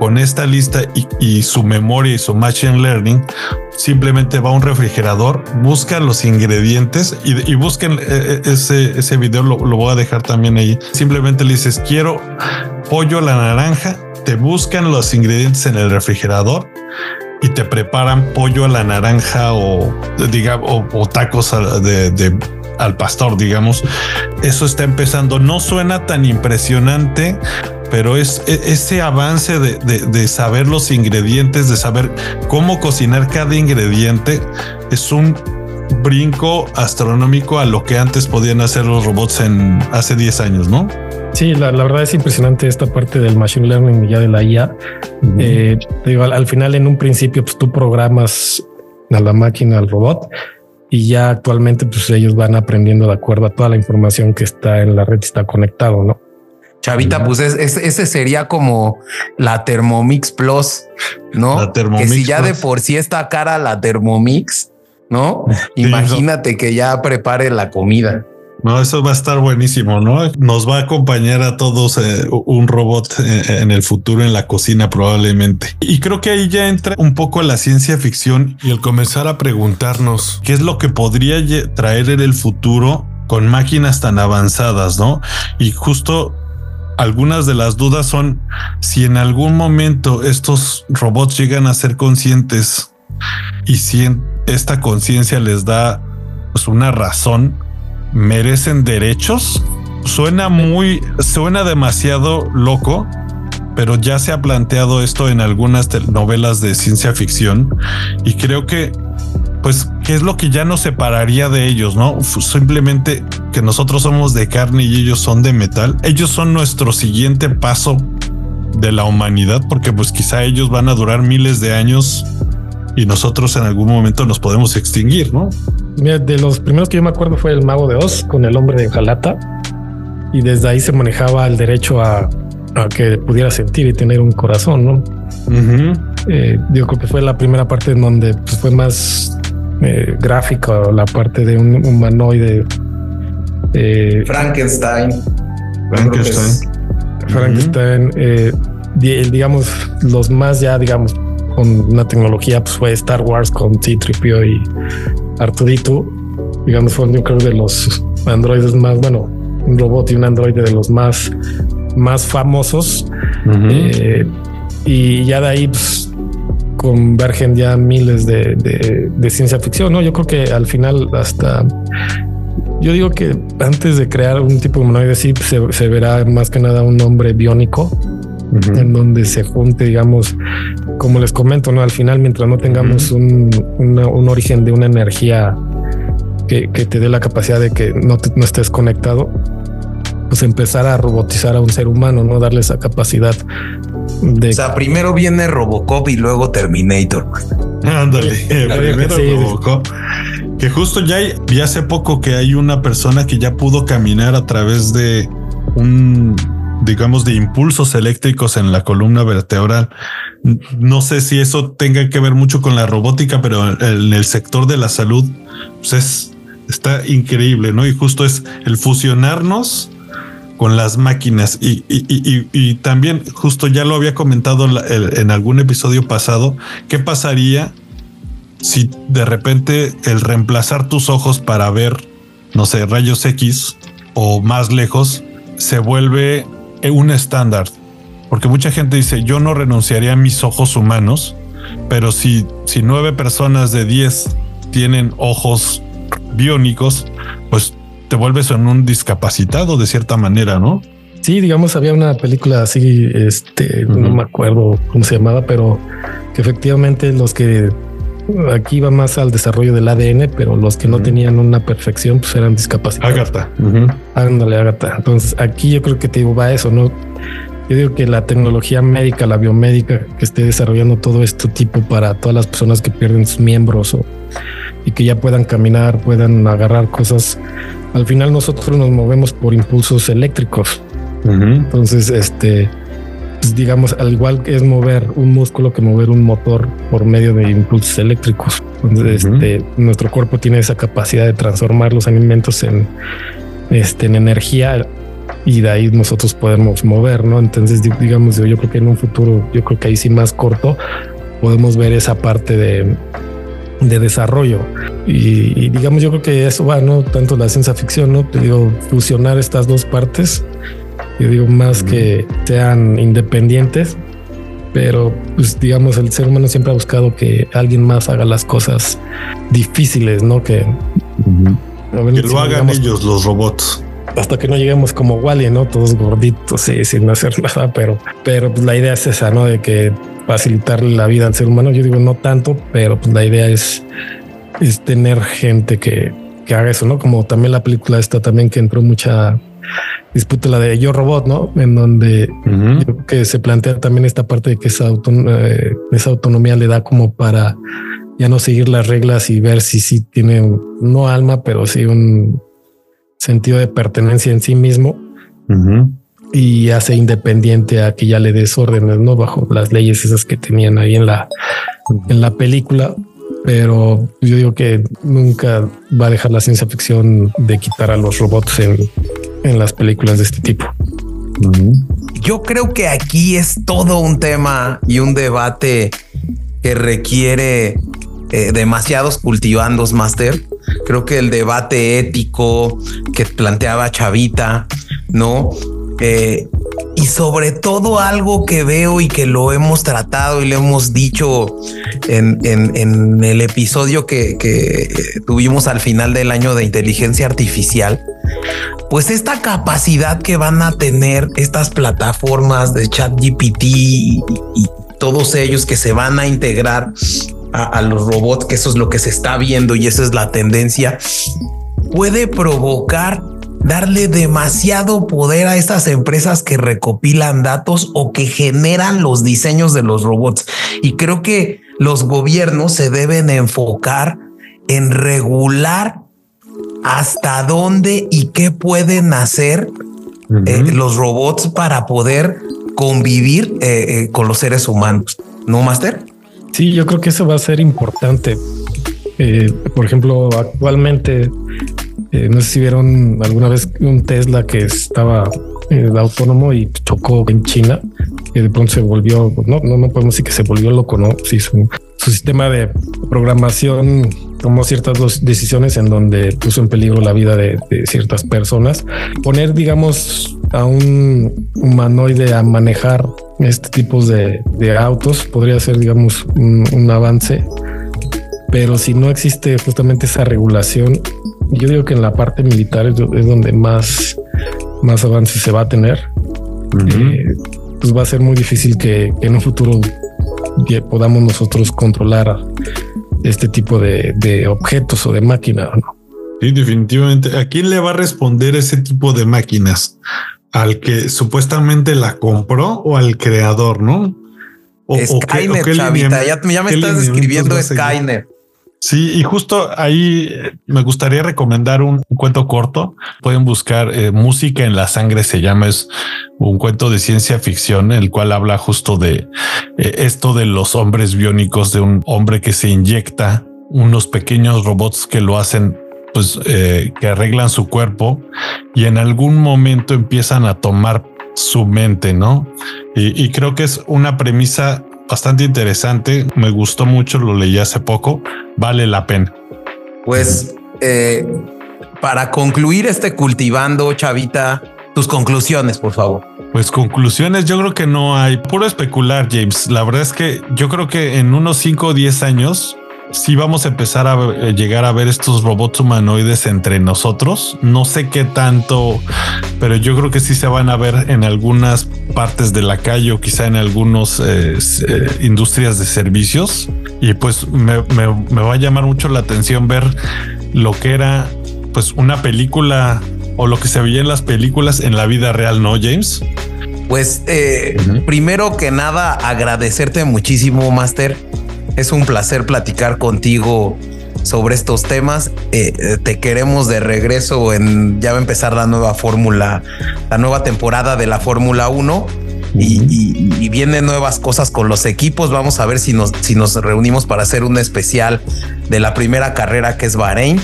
con esta lista y, su memoria y su machine learning simplemente va a un refrigerador, busca los ingredientes y, busquen eh, eh, ese, ese video, lo, lo, voy a dejar también ahí. Simplemente le dices, quiero pollo a la naranja te buscan los ingredientes en el refrigerador y te preparan pollo a la naranja o, o, tacos de, al pastor, digamos. Eso está empezando. No suena tan impresionante, pero es e, ese avance de, de, saber los ingredientes, de saber cómo cocinar cada ingrediente, es un brinco astronómico a lo que antes podían hacer los robots en hace 10 años, ¿no?
Sí, la, verdad es impresionante esta parte del machine learning y ya de la IA. Eh, digo, al, final, en un principio, pues tú programas a la máquina, al robot, y ya actualmente pues ellos van aprendiendo de acuerdo a toda la información que está en la red, está conectado, ¿no?
Chavita, pues es, es- ese sería como la Thermomix Plus, ¿no?
La Thermomix
que si ya de por sí está cara la Thermomix, ¿no? Imagínate que ya prepare la comida.
No, eso va a estar buenísimo, ¿no? Nos va a acompañar a todos eh, un robot eh, en el futuro en la cocina probablemente. Y creo que ahí ya entra un poco la ciencia ficción y el comenzar a preguntarnos qué es lo que podría traer en el futuro con máquinas tan avanzadas, ¿no? Y justo algunas de las dudas son si en algún momento estos robots llegan a ser conscientes y si esta conciencia les da pues, una razón, merecen derechos. Suena muy, suena demasiado loco, pero ya se ha planteado esto en algunas novelas de ciencia ficción y creo que, pues, ¿qué es lo que ya nos separaría de ellos? No simplemente que nosotros somos de carne y ellos son de metal. Ellos son nuestro siguiente paso de la humanidad, porque pues quizá ellos van a durar miles de años y nosotros en algún momento nos podemos extinguir, ¿no?
Mira, de los primeros que yo me acuerdo fue el mago de Oz con el hombre de Jalata y desde ahí se manejaba el derecho a, a que pudiera sentir y tener un corazón, ¿no? Eh, yo creo que fue la primera parte en donde pues, fue más eh, gráfica la parte de un humanoide. eh,
Frankenstein.
Frankenstein.
Frankenstein, eh, di- digamos, los más ya, digamos, con una tecnología, pues fue Star Wars con C-3PO y Arturito. Digamos, fueron yo creo de los androides más, bueno, un robot y un androide de los más, más famosos. Eh, y ya de ahí pues, convergen ya miles de, de- de ciencia ficción. No, yo creo que al final hasta yo digo que antes de crear un tipo de humanoide, sí se, se verá más que nada un hombre biónico en donde se junte, digamos, como les comento, no al final, mientras no tengamos un, una- un origen de una energía que, que te dé la capacidad de que no, te- no estés conectado, pues empezar a robotizar a un ser humano, no darle esa capacidad de
O sea, primero viene Robocop y luego Terminator. (laughs)
Ándale, primero
Sí.
Robocop. Que justo ya, hay- ya hace poco que hay una persona que ya pudo caminar a través de un, digamos, de impulsos eléctricos en la columna vertebral. No sé si eso tenga que ver mucho con la robótica, pero en el sector de la salud, pues es, está increíble, ¿no? Y justo es el fusionarnos con las máquinas y, y- y- y- también justo ya lo había comentado en algún episodio pasado, ¿qué pasaría si de repente el reemplazar tus ojos para ver, no sé, rayos X o más lejos, se vuelve un estándar? Porque mucha gente dice, yo no renunciaría a mis ojos humanos, pero si, si nueve personas de 10 tienen ojos biónicos, pues te vuelves en un discapacitado de cierta manera, ¿no?
Sí, digamos, había una película así, este, no me acuerdo cómo se llamaba, pero que efectivamente los que aquí iba más al desarrollo del ADN, pero los que no tenían una perfección, pues eran discapacitados.
Agatha.
Ándale, Agatha. Entonces aquí yo creo que te digo, va eso, ¿no? Yo digo que la tecnología médica, la biomédica que esté desarrollando todo este tipo para todas las personas que pierden sus miembros o, y que ya puedan caminar, puedan agarrar cosas. Al final nosotros nos movemos por impulsos eléctricos. Entonces, este, digamos, al igual que es mover un músculo que mover un motor por medio de impulsos eléctricos. Entonces,
Ujú.
este, nuestro cuerpo tiene esa capacidad de transformar los alimentos en, este, en energía y de ahí nosotros podemos mover, ¿no? Entonces, di- digamos, yo, yo creo que en un futuro, yo creo que ahí sí más corto, podemos ver esa parte de, de desarrollo. Y, y digamos, yo creo que eso va, ¿no? Tanto la ciencia ficción, ¿no? Te digo, fusionar estas dos partes, yo digo, más que sean independientes, pero pues digamos, el ser humano siempre ha buscado que alguien más haga las cosas difíciles, ¿no? Que,
lo hagan
digamos,
ellos, los robots.
hasta que no lleguemos como Wally, ¿no? Todos gorditos y sin hacer (laughs) nada, pero, pero pues la idea es esa, ¿no? De que facilitarle la vida al ser humano. Yo digo no tanto, pero pues la idea es, es tener gente que, que haga eso, ¿no? Como también la película esta también que entró mucha disputa, la de Yo Robot, ¿no? En donde yo creo que se plantea también esta parte de que esa, auton- eh, esa autonomía le da como para ya no seguir las reglas y ver si sí tiene no alma, pero sí un sentido de pertenencia en sí mismo y hace independiente a que ya le des órdenes, no bajo las leyes esas que tenían ahí en la, en la película. Pero yo digo que nunca va a dejar la ciencia ficción de quitar a los robots en, en las películas de este tipo.
Yo creo que aquí es todo un tema y un debate que requiere eh, demasiados cultivandos, Master. Creo que el debate ético que planteaba Chavita, ¿no? Eh, y sobre todo algo que veo y que lo hemos tratado y lo hemos dicho en, el episodio que, que, tuvimos al final del año de inteligencia artificial, pues esta capacidad que van a tener estas plataformas de chat GPT y, todos ellos que se van a integrar a, los robots, que eso es lo que se está viendo y esa es la tendencia, puede provocar darle demasiado poder a estas empresas que recopilan datos o que generan los diseños de los robots. Y creo que los gobiernos se deben enfocar en regular hasta dónde y qué pueden hacer eh, los robots para poder convivir eh, eh, con los seres humanos. ¿No, Master?
Sí, yo creo que eso va a ser importante. por ejemplo, actualmente eh, no sé si vieron alguna vez un Tesla que estaba eh, autónomo y chocó en China y de pronto se volvió, no, no, no podemos decir que se volvió loco, no? Sí, su, sistema de programación tomó ciertas decisiones en donde puso en peligro la vida de, ciertas personas. Poner, digamos, a un humanoide a manejar este tipo de, autos podría ser, digamos, un avance pero si no existe justamente esa regulación, yo digo que en la parte militar es, donde más, más avance se va a tener. Eh, pues va a ser muy difícil que, en un futuro podamos nosotros controlar este tipo de, objetos o de máquinas.
Sí, definitivamente. ¿A quién le va a responder ese tipo de máquinas? ¿Al que supuestamente la compró o al creador, no?
O, Skynet, chavita. Ya, me estás escribiendo Skynet.
Sí, y justo ahí eh, me gustaría recomendar un, cuento corto. Pueden buscar eh, Música en la Sangre, se llama, es un cuento de ciencia ficción, el cual habla justo de eh, esto de los hombres biónicos, de un hombre que se inyecta unos pequeños robots que lo hacen pues que arreglan su cuerpo y en algún momento empiezan a tomar su mente, ¿no? Y creo que es una premisa bastante interesante. Me gustó mucho, lo leí hace poco. Vale la pena.
Pues eh, para concluir este cultivando, Chavita, tus conclusiones, por favor.
Pues conclusiones, yo creo que no hay puro especular, James. La verdad es que yo creo que en unos 5 o 10 años si vamos a empezar a eh, llegar a ver estos robots humanoides entre nosotros. No sé qué tanto, pero yo creo que sí se van a ver en algunas partes de la calle o quizá en algunas eh, eh, industrias de servicios. Y pues me, va a llamar mucho la atención ver lo que era pues una película o lo que se veía en las películas en la vida real, ¿no, James?
Pues primero que nada agradecerte muchísimo, Master es un placer platicar contigo sobre estos temas. Eh, eh, te queremos de regreso en ya va a empezar la nueva fórmula, la nueva temporada de la Fórmula 1. Y, vienen nuevas cosas con los equipos. Vamos a ver si nos, si nos reunimos para hacer un especial de la primera carrera que es Bahrein.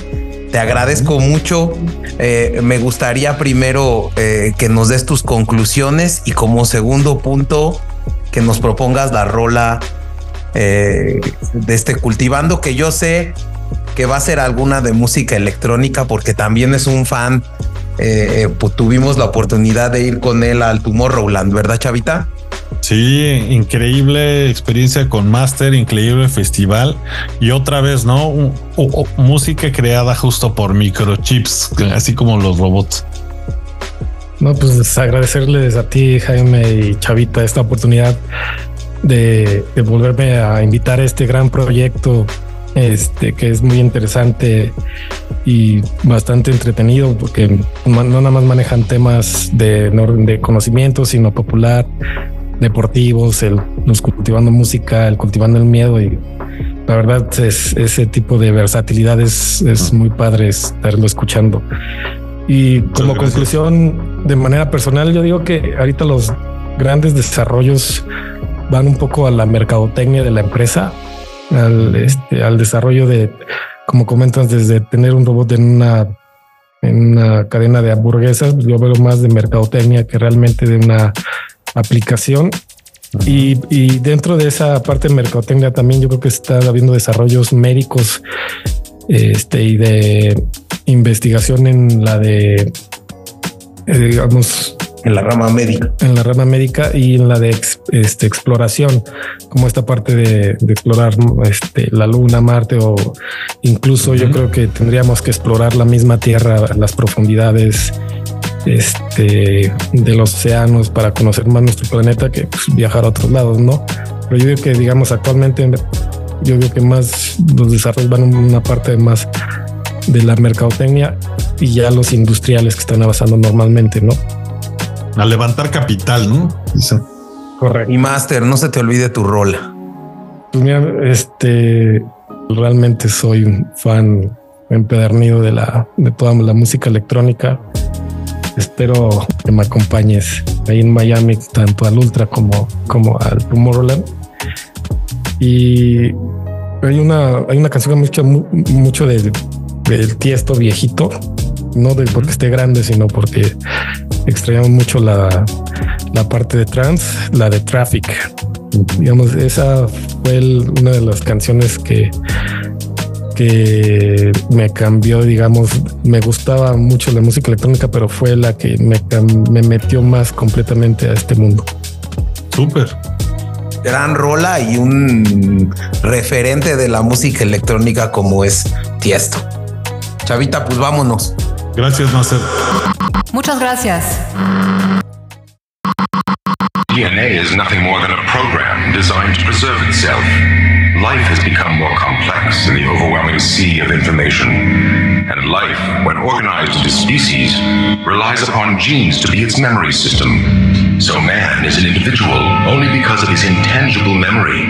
Te agradezco mucho. Eh, me gustaría primero que nos des tus conclusiones y como segundo punto que nos propongas la rola eh, de este cultivando que yo sé que va a ser alguna de música electrónica porque también es un fan. Eh, eh, pues tuvimos la oportunidad de ir con él al Tomorrowland, ¿verdad, Chavita?
Sí, increíble experiencia con Master, increíble festival y otra vez, ¿no? música creada justo por microchips, así como los robots.
No, pues agradecerles a ti, Jaime y Chavita, esta oportunidad de, volverme a invitar a este gran proyecto este que es muy interesante y bastante entretenido porque no nada más manejan temas de, de conocimiento, sino popular, deportivos, el, los cultivando música, el cultivando el miedo y La verdad es ese tipo de versatilidad es, es muy padre estarlo escuchando. Y como conclusión, de manera personal, yo digo que ahorita los grandes desarrollos van un poco a la mercadotecnia de la empresa, al, este, al desarrollo de, como comentas, desde tener un robot en una, en una cadena de hamburguesas, yo veo más de mercadotecnia que realmente de una aplicación. Y, y, dentro de esa parte de mercadotecnia también yo creo que está habiendo desarrollos médicos este, y de investigación en la de, eh, digamos,
en la rama médica.
En la rama médica y en la de este, exploración, como esta parte de, explorar este, la Luna, Marte o incluso yo creo que tendríamos que explorar la misma Tierra, las profundidades este, de los océanos para conocer más nuestro planeta que pues, viajar a otros lados, ¿no? Pero yo digo que, digamos, actualmente yo creo que más los desarrollos van en una parte más de la mercadotecnia y ya los industriales que están avanzando normalmente, ¿no?
A levantar capital, ¿no?
Correcto. Y Master, no se te olvide tu rola.
Pues mira, este realmente soy un fan empedernido de la de toda la música electrónica. Espero que me acompañes ahí en Miami, tanto al Ultra como, como al Tomorrowland. Y hay una, hay una canción que me mucho, mucho de, del tiesto viejito, no de porque esté grande, sino porque extrañamos mucho la, la parte de trans, la de Traffic. Digamos, esa fue una de las canciones que, que me cambió, digamos, me gustaba mucho la música electrónica, pero fue la que me, me metió más completamente a este mundo.
Súper
gran rola y un referente de la música electrónica como es Tiesto. Chavita, pues vámonos.
Gracias, Master.
Muchas gracias.
DNA is nothing more than a program designed to preserve itself. Life has become more complex in the overwhelming sea of information. And life, when organized into species, relies upon genes to be its memory system. So man is an individual only because of his intangible memory.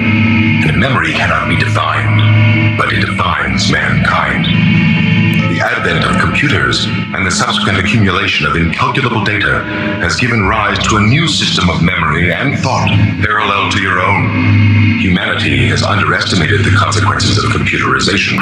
And memory cannot be defined, but it defines mankind advent of computers and the subsequent accumulation of incalculable data has given rise to a new system of memory and thought parallel to your own. Humanity has underestimated the consequences of computerization.